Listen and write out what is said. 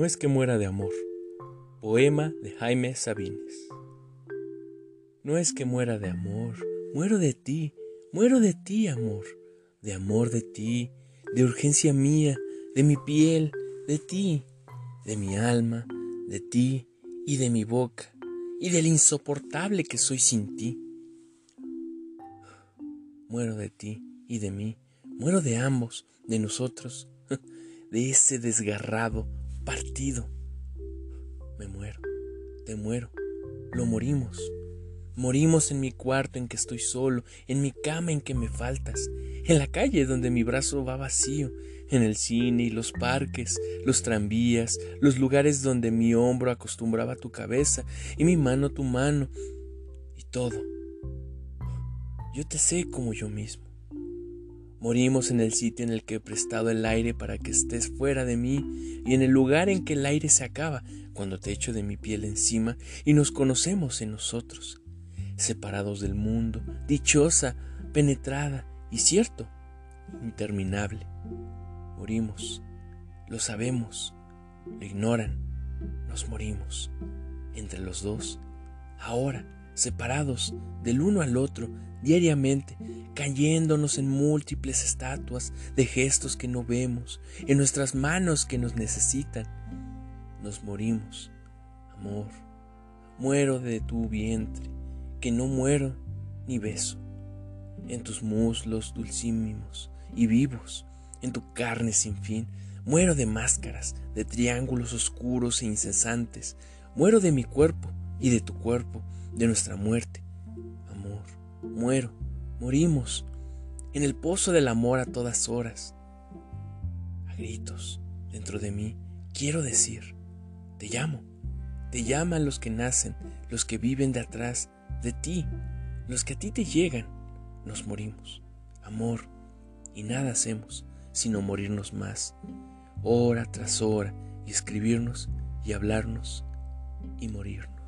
No es que muera de amor. Poema de Jaime Sabines. No es que muera de amor, muero de ti, muero de ti, amor, de amor de ti, de urgencia mía, de mi piel, de ti, de mi alma, de ti. Y de mi boca, y del insoportable que soy sin ti. Muero de ti y de mí, muero de ambos, de nosotros, de ese desgarrado partido. Me muero, te muero, lo morimos. Morimos en mi cuarto en que estoy solo, en mi cama en que me faltas, en la calle donde mi brazo va vacío, en el cine y los parques, los tranvías, los lugares donde mi hombro acostumbraba tu cabeza y mi mano tu mano, y todo. Yo te sé como yo mismo. Morimos en el sitio en el que he prestado el aire para que estés fuera de mí y en el lugar en que el aire se acaba cuando te echo de mi piel encima y nos conocemos en nosotros, separados del mundo, dichosa, penetrada y cierto, interminable. Morimos, lo sabemos, lo ignoran, nos morimos, entre los dos, ahora, separados del uno al otro, diariamente, cayéndonos en múltiples estatuas de gestos que no vemos, en nuestras manos que nos necesitan. Nos morimos, amor, muero de tu vientre, que no muero ni beso, en tus muslos dulcísimos y vivos, en tu carne sin fin, muero de máscaras, de triángulos oscuros e incesantes, muero de mi cuerpo y de tu cuerpo, de nuestra muerte, muero, morimos, en el pozo del amor a todas horas. A gritos, dentro de mí, quiero decir, te llamo, te llaman los que nacen, los que viven de atrás, de ti, los que a ti te llegan, nos morimos, amor, y nada hacemos sino morirnos más, hora tras hora, y escribirnos y hablarnos y morirnos.